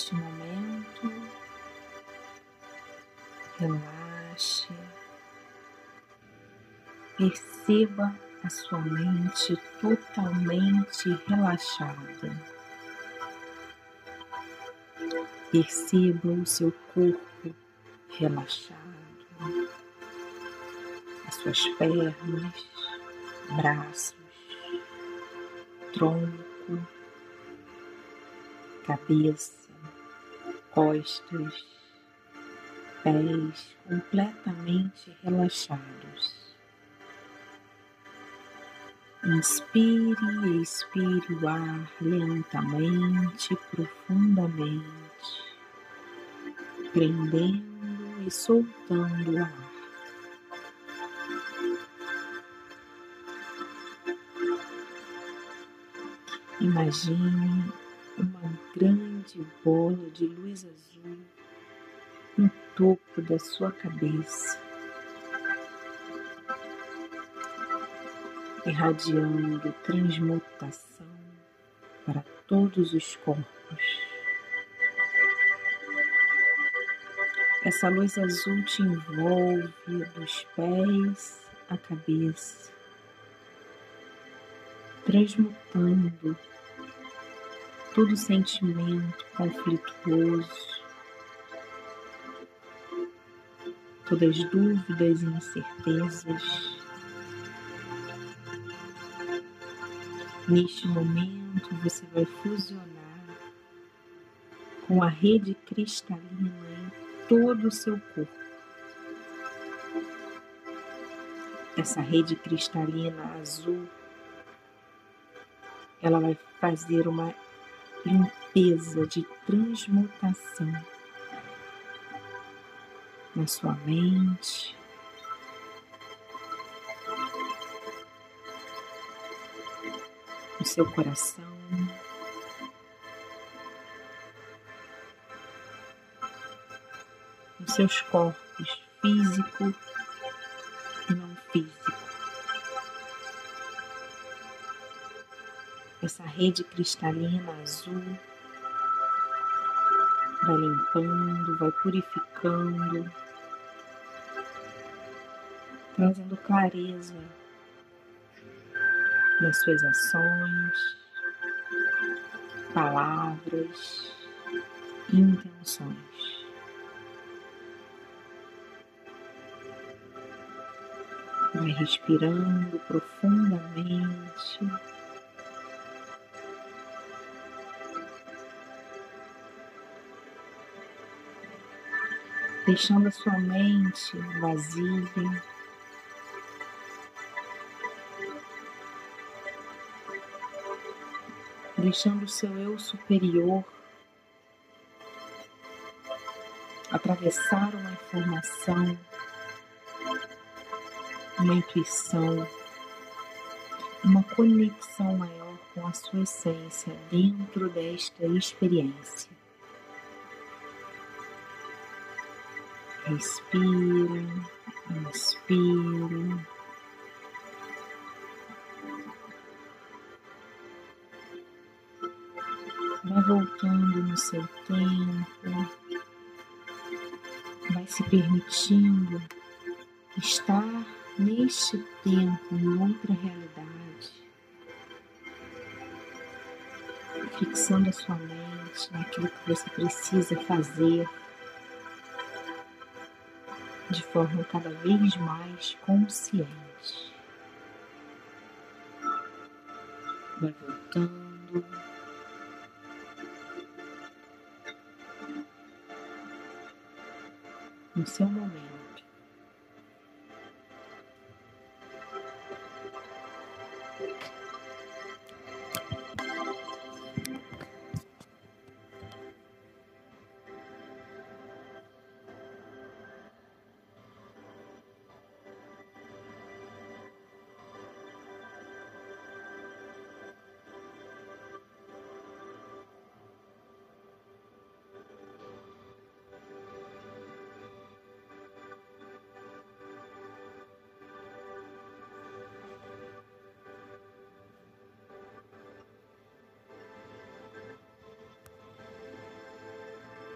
neste momento, relaxe, perceba a sua mente totalmente relaxada. Perceba o seu corpo relaxado, as suas pernas, braços, tronco, cabeça, costas, pés completamente relaxados. Inspire e expire o ar lentamente, profundamente, prendendo e soltando o ar. Imagine uma grande bola de luz azul no topo da sua cabeça, irradiando transmutação para todos os corpos. Essa luz azul te envolve dos pés à cabeça, transmutando todo sentimento conflituoso, todas as dúvidas e incertezas. Neste momento, você vai fusionar com a rede cristalina em todo o seu corpo. Essa rede cristalina azul, ela vai fazer uma limpeza de transmutação na sua mente. No seu coração, nos seus corpos físico e não físico. Essa rede cristalina azul vai limpando, vai purificando, trazendo clareza nas suas ações, palavras intenções. Vai respirando profundamente. Deixando a sua mente vazia. Deixando o seu eu superior atravessar uma informação, uma intuição, uma conexão maior com a sua essência dentro desta experiência. Respira, inspira. Vai voltando no seu tempo, vai se permitindo estar neste tempo em outra realidade, fixando a sua mente naquilo que você precisa fazer de forma cada vez mais consciente. Vai voltando. No seu momento.